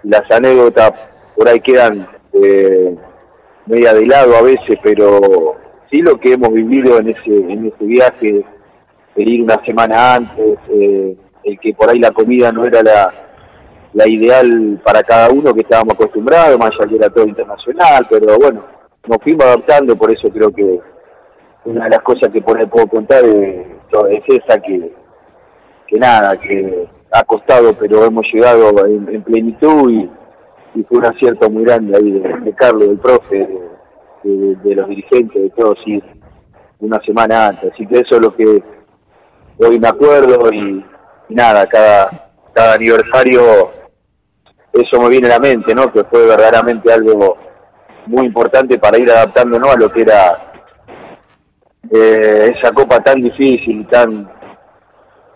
las anécdotas por ahí quedan eh, media de lado a veces, pero sí lo que hemos vivido en ese en ese viaje, el ir una semana antes, eh, el que por ahí la comida no era la la ideal para cada uno que estábamos acostumbrados, más allá que era todo internacional, pero bueno, nos fuimos adaptando, por eso creo que una de las cosas que por ahí puedo contar es, es esa que, que nada, que ha costado, pero hemos llegado en, en plenitud y, y, fue un acierto muy grande ahí de, de Carlos, del profe, de, de, de, los dirigentes, de todos, ir una semana antes. Así que eso es lo que hoy me acuerdo y, y nada, cada, cada aniversario eso me viene a la mente, ¿no? Que fue verdaderamente algo muy importante para ir adaptándonos a lo que era eh, esa copa tan difícil, tan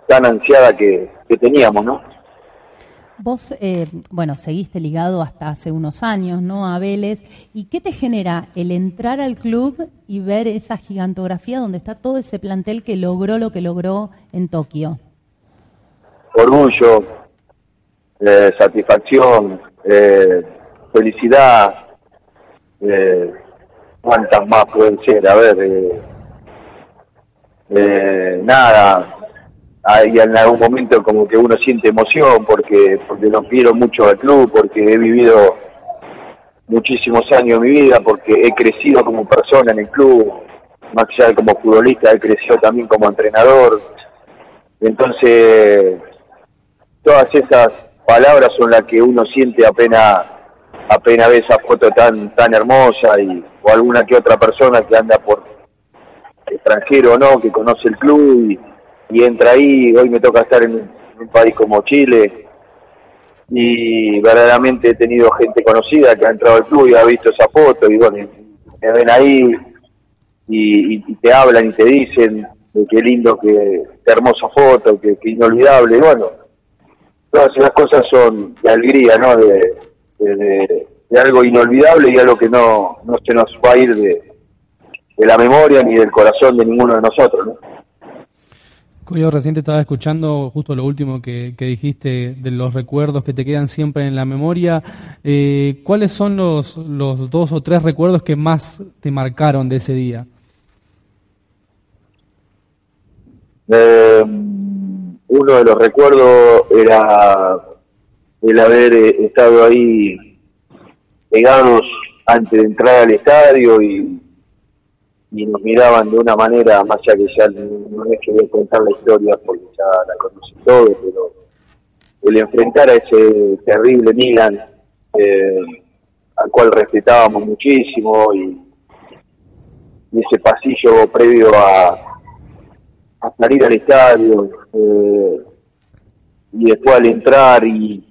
tan ansiada que, que teníamos, ¿no? Vos, eh, bueno, seguiste ligado hasta hace unos años, ¿no? A Vélez. ¿Y qué te genera el entrar al club y ver esa gigantografía donde está todo ese plantel que logró lo que logró en Tokio? Orgullo, eh, satisfacción, eh, felicidad, eh, cuántas más pueden ser, a ver, eh, eh, nada, hay en algún momento como que uno siente emoción porque porque lo quiero mucho al club, porque he vivido muchísimos años de mi vida porque he crecido como persona en el club, más allá de como futbolista, he crecido también como entrenador. Entonces, todas esas palabras son las que uno siente apenas apenas ve esa foto tan tan hermosa y o alguna que otra persona que anda por extranjero o no, que conoce el club y, entra ahí, hoy me toca estar en un, país como Chile. Y verdaderamente he tenido gente conocida que ha entrado al club y ha visto esa foto y bueno, me ven ahí y, y- y te hablan y te dicen de qué lindo, que qué hermosa foto, que, que inolvidable, y bueno, todas esas cosas son de alegría, ¿no? De, de- de- de algo inolvidable y algo que no, no se nos va a ir de, de la memoria ni del corazón de ninguno de nosotros, ¿no? Coyo, recién te estaba escuchando justo lo último que, que dijiste de los recuerdos que te quedan siempre en la memoria. Eh, ¿Cuáles son los, los dos o tres recuerdos que más te marcaron de ese día? Eh, uno de los recuerdos era el haber eh, estado ahí pegados antes de entrar al estadio y, y nos miraban de una manera, más allá que ya no es que voy a contar la historia porque ya la conocí todo, pero el enfrentar a ese terrible Milan, eh, al cual respetábamos muchísimo y, y ese pasillo previo a, a salir al estadio eh, y después al entrar y,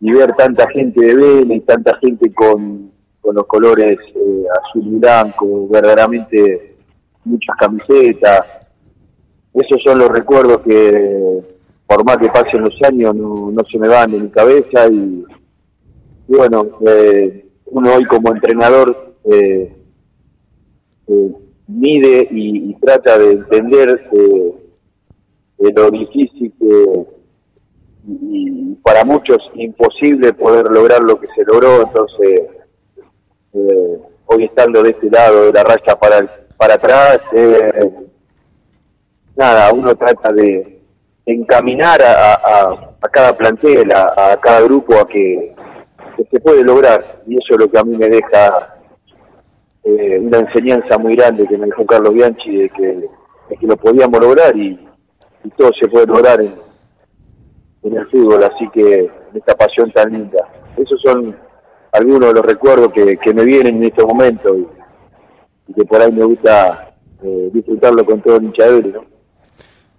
ver tanta gente de Vélez y tanta gente con, los colores eh, azul y blanco, verdaderamente muchas camisetas. Esos son los recuerdos que, por más que pasen los años, no, se me van de mi cabeza y, y bueno, eh, uno hoy como entrenador eh, eh, mide y, trata de entender eh, lo difícil que y, para muchos imposible poder lograr lo que se logró entonces eh, hoy estando de este lado de la raya para para atrás eh, nada uno trata de encaminar a, a- a cada plantel a, a cada grupo a que, que se puede lograr y eso es lo que a mí me deja eh, una enseñanza muy grande que me dejó Carlos Bianchi de que, lo podíamos lograr y, todo se puede lograr en, el fútbol, así que en esta pasión tan linda. Esos son algunos de los recuerdos que, que me vienen en este momento y, que por ahí me gusta eh, disfrutarlo con todo el hincha ¿no?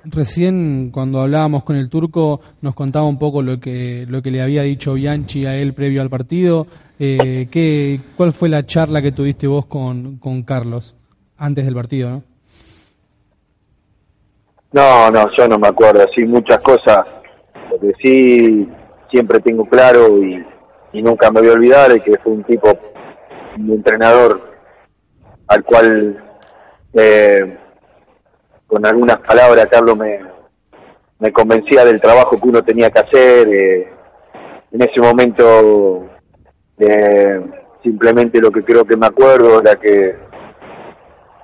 Recién cuando hablábamos con el turco nos contaba un poco lo que lo que le había dicho Bianchi a él previo al partido. Eh, ¿qué, ¿Cuál fue la charla que tuviste vos con, con Carlos antes del partido? ¿no? No, no, yo no me acuerdo, así muchas cosas. Lo que sí siempre tengo claro y, y nunca me voy a olvidar es que fue un tipo, un entrenador al cual eh, con algunas palabras Carlos me, me convencía del trabajo que uno tenía que hacer. eh, en ese momento eh, simplemente lo que creo que me acuerdo era que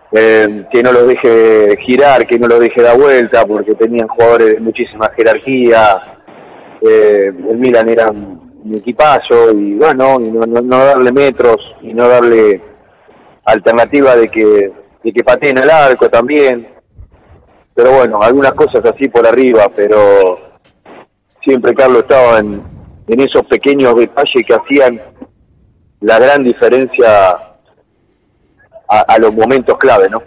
eh, que no lo deje girar, que no lo deje dar vuelta, porque tenían jugadores de muchísima jerarquía. Eh, el Milan era un, equipazo y bueno, y no, no, no darle metros y no darle alternativa de que, de que pateen el arco también. Pero bueno, algunas cosas así por arriba, pero siempre Carlos estaba en, en esos pequeños detalles que hacían la gran diferencia a, a los momentos clave, ¿no?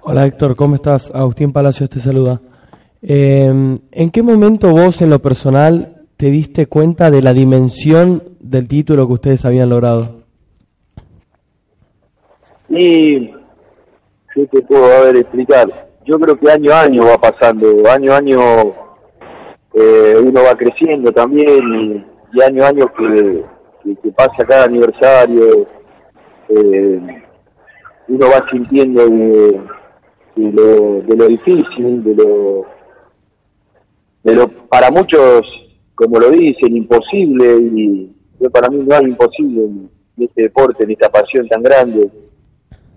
Hola Héctor, ¿cómo estás? Agustín Palacios te saluda. Eh, ¿En qué momento vos en lo personal te diste cuenta de la dimensión del título que ustedes habían logrado? Y ¿qué te puedo a ver explicar? Yo creo que año a año va pasando, año a año eh, uno va creciendo también y, año a año que, pasa cada aniversario, eh, uno va sintiendo de, lo, de lo difícil, de lo, de lo para muchos, como lo dicen, imposible y yo para mí no hay imposible en este deporte, en esta pasión tan grande.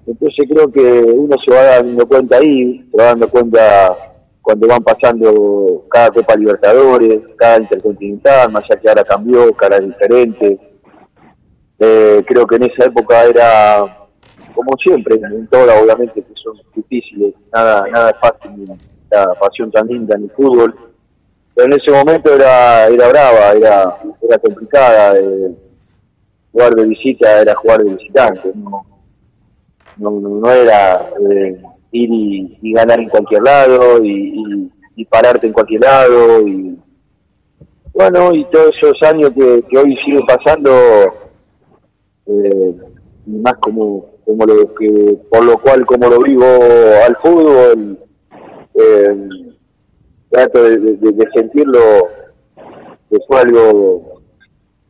Entonces creo que uno se va dando cuenta ahí, se va dando cuenta cuando van pasando cada Copa Libertadores, cada Intercontinental, más allá que ahora cambió, cada diferente. Eh, creo que en esa época era, como siempre, en todas obviamente que son difíciles, nada, nada es fácil, la pasión tan linda en el fútbol. Pero en ese momento era, era brava, era, era complicada. eh, jugar de visita era jugar de visitante, no, no, no era eh, ir y, ganar en cualquier lado y, pararte en cualquier lado y bueno y todos esos años que, que hoy siguen pasando eh, más como como lo que por lo cual como lo vivo al fútbol eh, trato de, de- de sentirlo que fue algo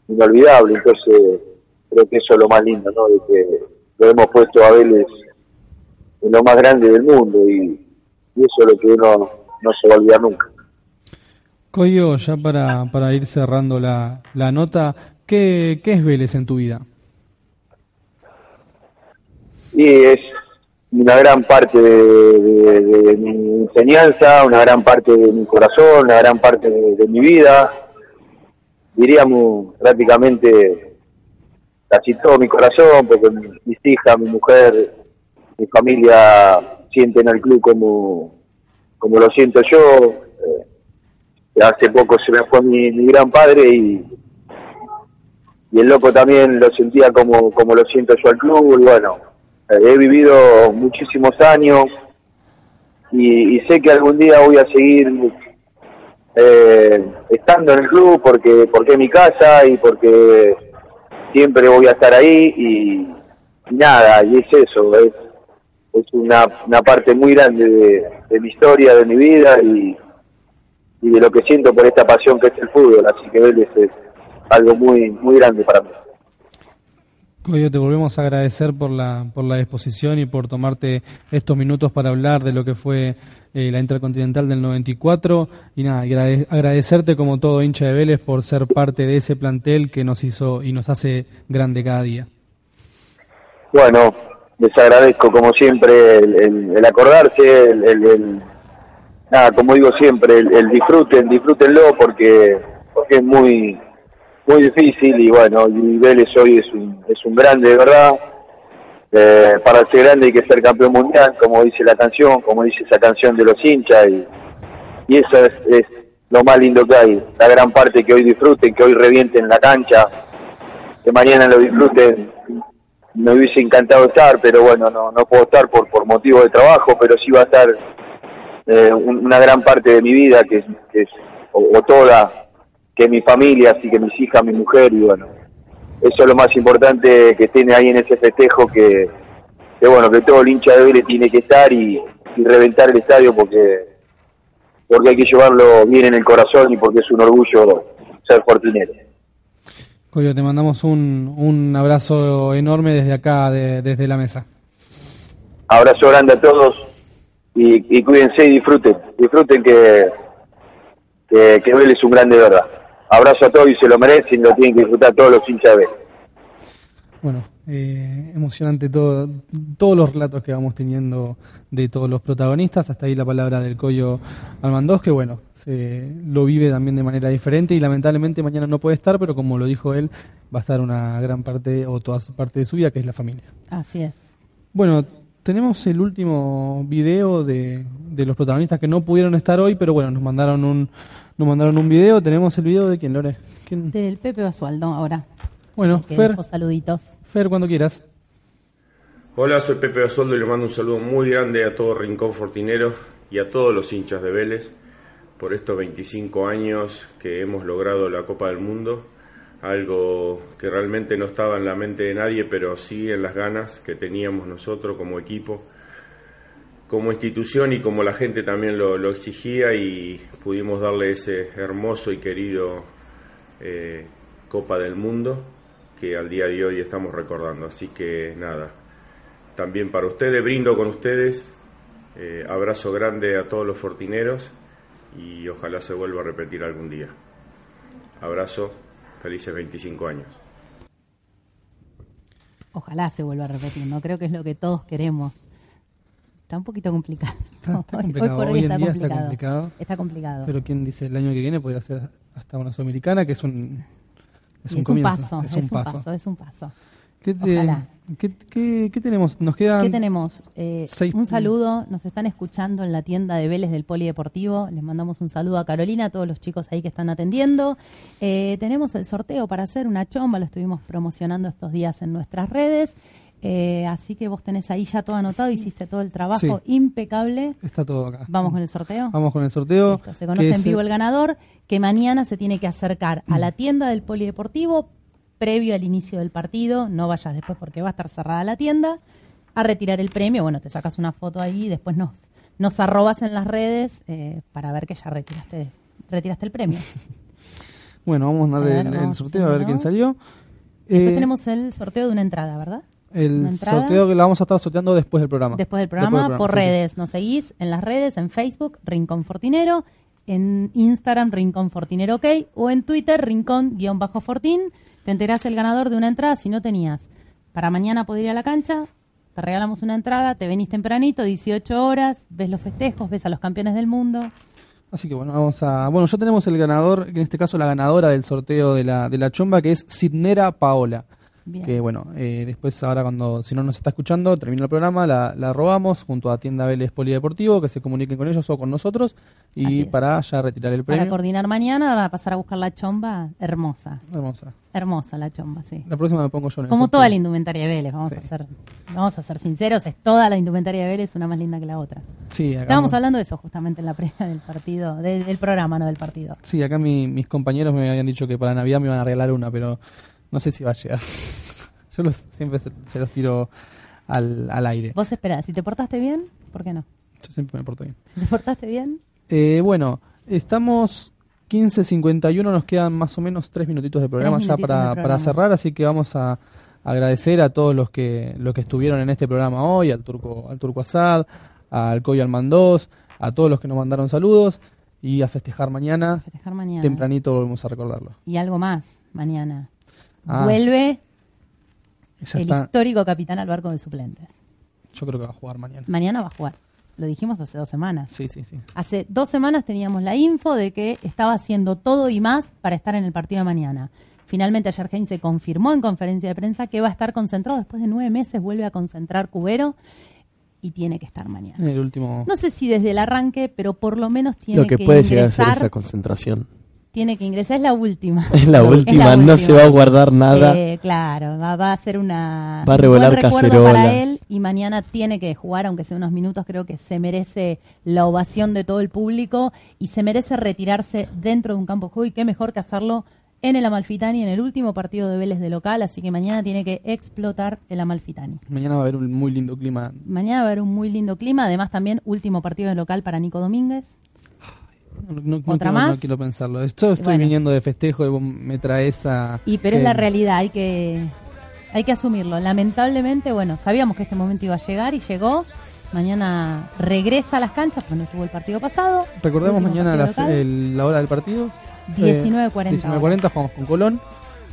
inolvidable. Entonces creo que eso es lo más lindo no de que lo hemos puesto a Vélez en lo más grande del mundo y, y eso es lo que uno no se va a olvidar nunca Coyo, ya para, para ir cerrando la, la nota, ¿qué, ¿qué es Vélez en tu vida? y es una gran parte de, de- de mi enseñanza, una gran parte de mi corazón, una gran parte de, de mi vida, diríamos prácticamente casi todo mi corazón, porque mi- mis hijas, mi mujer, mi familia sienten al club como, como lo siento yo. Eh, hace poco se me fue mi, mi gran padre y, y el loco también lo sentía como, como lo siento yo al club y bueno, eh, he vivido muchísimos años y, y sé que algún día voy a seguir eh, estando en el club porque porque es mi casa y porque siempre voy a estar ahí y, nada, y es eso, es, es una, una parte muy grande de, de mi historia, de mi vida y, y de lo que siento por esta pasión que es el fútbol, así que Vélez es algo muy muy grande para mí. Coyo, te volvemos a agradecer por la, por la exposición y por tomarte estos minutos para hablar de lo que fue eh, la Intercontinental del 94. Y nada, agrade- agradecerte como todo hincha de Vélez por ser parte de ese plantel que nos hizo y nos hace grande cada día. Bueno, les agradezco como siempre el, acordarse, el, nada, como digo siempre, el disfruten, disfrútenlo porque porque es muy muy difícil y bueno, y Vélez hoy es un, es un grande de verdad. Eh, para ser grande hay que ser campeón mundial, como dice la canción, como dice esa canción de los hinchas y, y eso es, es lo más lindo que hay, la gran parte que hoy disfruten, que hoy revienten la cancha, que mañana lo disfruten me hubiese encantado estar, pero bueno, no, no puedo estar por, por motivo de trabajo, pero sí va a estar eh, un- una gran parte de mi vida, que, que es, o, o toda, que mi familia, así que mis hijas, mi mujer, y bueno, eso es lo más importante que tiene ahí en ese festejo, que, que bueno, que todo el hincha de Vélez tiene que estar y, y reventar el estadio porque, porque hay que llevarlo bien en el corazón y porque es un orgullo ser fortinero. Coyo, te mandamos un, un abrazo enorme desde acá, de- desde la mesa. Abrazo grande a todos y, y cuídense y disfruten. Disfruten que, que, que Vélez es un grande de verdad. Abrazo a todos y se lo merecen, lo tienen que disfrutar todos los hinchas de Vélez. Bueno, eh, emocionante todo, todos los relatos que vamos teniendo de todos los protagonistas. Hasta ahí la palabra del Coyo Almandós, que bueno, se lo vive también de manera diferente y lamentablemente mañana no puede estar, pero como lo dijo él, va a estar una gran parte o toda su parte de su vida, que es la familia. Así es. Bueno, tenemos el último video de, de los protagonistas que no pudieron estar hoy, pero bueno, nos mandaron un nos mandaron un video. Tenemos el video de quién, Lore. ¿Quién? Del Pepe Basualdo ahora. Bueno, que Fer, saluditos. Fer, cuando quieras. Hola, soy Pepe Basualdo y le mando un saludo muy grande a todo Rincón Fortinero y a todos los hinchas de Vélez por estos 25 años que hemos logrado la Copa del Mundo. Algo que realmente no estaba en la mente de nadie, pero sí en las ganas que teníamos nosotros como equipo, como institución y como la gente también lo, exigía y pudimos darle ese hermoso y querido eh, Copa del Mundo que al día de hoy estamos recordando. Así que nada, también para ustedes, brindo con ustedes, eh, abrazo grande a todos los fortineros y ojalá se vuelva a repetir algún día. Abrazo, felices 25 años. Ojalá se vuelva a repetir, ¿no? Creo que es lo que todos queremos. Está un poquito complicado. Está, complicado. Hoy, por hoy, Hoy en está, día complicado. está complicado. Está complicado. Pero quién dice el año que viene podría ser hasta una sudamericana, que es un Es un es un paso, es un paso. es un paso. ¿Qué, te- Ojalá. qué- qué- qué tenemos? Nos quedan. ¿Qué tenemos? Eh, seis- un saludo, nos están escuchando en la tienda de Vélez del Polideportivo. Les mandamos un saludo a Carolina, a todos los chicos ahí que están atendiendo. Eh, tenemos el sorteo para hacer una chomba, lo estuvimos promocionando estos días en nuestras redes. Eh, así que vos tenés ahí ya todo anotado, hiciste todo el trabajo Sí. impecable. Está todo acá. Vamos con el sorteo. Vamos con el sorteo. Listo, se conoce en vivo el ganador, que mañana se tiene que acercar a la tienda del polideportivo previo al inicio del partido, no vayas después porque va a estar cerrada la tienda, a retirar el premio, bueno, te sacas una foto ahí y después nos, nos arrobas en las redes eh, para ver que ya retiraste, retiraste el premio. Bueno, vamos a A ver, el, sorteo a ver quién salió. Después Eh, tenemos el sorteo de una entrada, ¿verdad? El sorteo que la vamos a estar sorteando después del programa. Después del programa, por sí, sí. redes. Nos seguís en las redes, en Facebook, Rincón Fortinero, en Instagram, Rincón Fortinero OK, o en Twitter, Rincón-Fortín. Te enterás el ganador de una entrada si no tenías. Para mañana poder ir a la cancha, te regalamos una entrada, te venís tempranito, 18 horas, ves los festejos, ves a los campeones del mundo. Así que bueno, vamos a. Bueno, ya tenemos el ganador, en este caso la ganadora del sorteo de la, de la chomba, que es Sidnera Paola. Bien. Que bueno, eh, después ahora cuando, si no nos está escuchando, termina el programa, la, la robamos junto a Tienda Vélez Polideportivo, que se comuniquen con ellos o con nosotros, y para ya retirar el Para premio. coordinar mañana, para pasar a buscar la chomba, hermosa. Hermosa. Hermosa la chomba, sí. La próxima me pongo yo en el Como toda la indumentaria de Vélez, vamos a ser, vamos a ser sinceros, es toda la indumentaria de Vélez una más linda que la otra. Sí, acá, Estábamos hablando de eso justamente en la previa del partido, de- del programa, no del partido. sí, acá mi- mis compañeros me habían dicho que para Navidad me iban a regalar una, pero no sé si va a llegar. yo los, siempre se, se los tiro al, al aire. Vos esperás, si te portaste bien, ¿por qué no? Yo siempre me porto bien. Si te portaste bien, Eh, bueno, estamos 15.51, nos quedan más o menos tres minutitos de programa ya para, para cerrar, así que vamos a agradecer a todos los que los que estuvieron en este programa hoy, al Turco, al Turco Asad, al Coyo Almandós, a todos los que nos mandaron saludos y a festejar mañana. festejar mañana. Tempranito volvemos a recordarlo. Y algo más, mañana. Ah. Vuelve el está. histórico capitán al barco de suplentes. Yo creo que va a jugar mañana. Mañana va a jugar. Lo dijimos hace dos semanas. Sí, sí, sí. Hace dos semanas teníamos la info de que estaba haciendo todo y más para estar en el partido de mañana. Finalmente ayer Heinz se confirmó en conferencia de prensa que va a estar concentrado. Después de nueve meses vuelve a concentrar Cubero y tiene que estar mañana. En el último. No sé si desde el arranque, pero por lo menos tiene Lo que que puede llegar a ser ingresar. esa concentración. Tiene que ingresar, es la última. Es la última, no se va a guardar nada. Eh, claro, va, va a ser una. Va a un revelar buen recuerdo cacerolas. para él y mañana tiene que jugar, aunque sea unos minutos, creo que se merece la ovación de todo el público y se merece retirarse dentro de un campo de juego y qué mejor que hacerlo en el Amalfitani, en el último partido de Vélez de local, así que mañana tiene que explotar el Amalfitani. Mañana va a haber un muy lindo clima. Mañana va a haber un muy lindo clima, además también último partido de local para Nico Domínguez. No, no- no ¿Otra quiero, más? no quiero pensarlo. Yo estoy Bueno. viniendo de festejo y vos me traes a. Y pero es la realidad, hay que hay que asumirlo. Lamentablemente, bueno, sabíamos que este momento iba a llegar y llegó. Mañana regresa a las canchas cuando estuvo el partido pasado. Recordemos mañana la, el- la hora del partido. 19:40 Eh, 19:40 jugamos con Colón.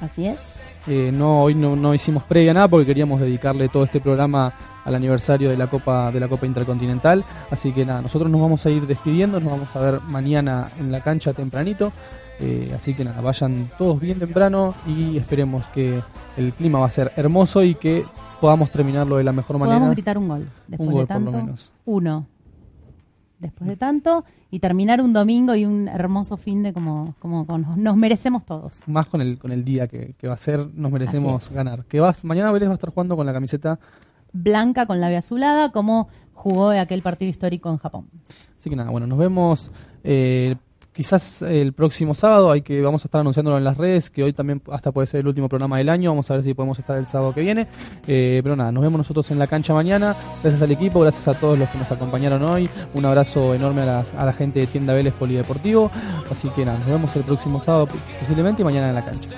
Así es. Eh, no, hoy no, no hicimos previa nada porque queríamos dedicarle todo este programa al aniversario de la Copa de la Copa Intercontinental. Así que nada, nosotros nos vamos a ir despidiendo, nos vamos a ver mañana en la cancha tempranito. Eh, así que nada, vayan todos bien temprano y esperemos que el clima va a ser hermoso y que podamos terminarlo de la mejor manera. Podamos gritar un gol después Un gol de por lo menos. Uno. Después de tanto y terminar un domingo y un hermoso fin de como como, como nos merecemos todos. Más con el con el día que, que va a ser, nos merecemos ganar. Que vas, mañana Vélez va a estar jugando con la camiseta Blanca con la B azulada como jugó aquel partido histórico en Japón. Así que nada, bueno, nos vemos eh, quizás el próximo sábado. Hay que vamos a estar anunciándolo en las redes, que hoy también hasta puede ser el último programa del año. Vamos a ver si podemos estar el sábado que viene. Eh, pero nada, nos vemos nosotros en la cancha mañana. Gracias al equipo, gracias a todos los que nos acompañaron hoy. Un abrazo enorme a, las- a la gente de Tienda Vélez Polideportivo. Así que nada, nos vemos el próximo sábado posiblemente y mañana en la cancha.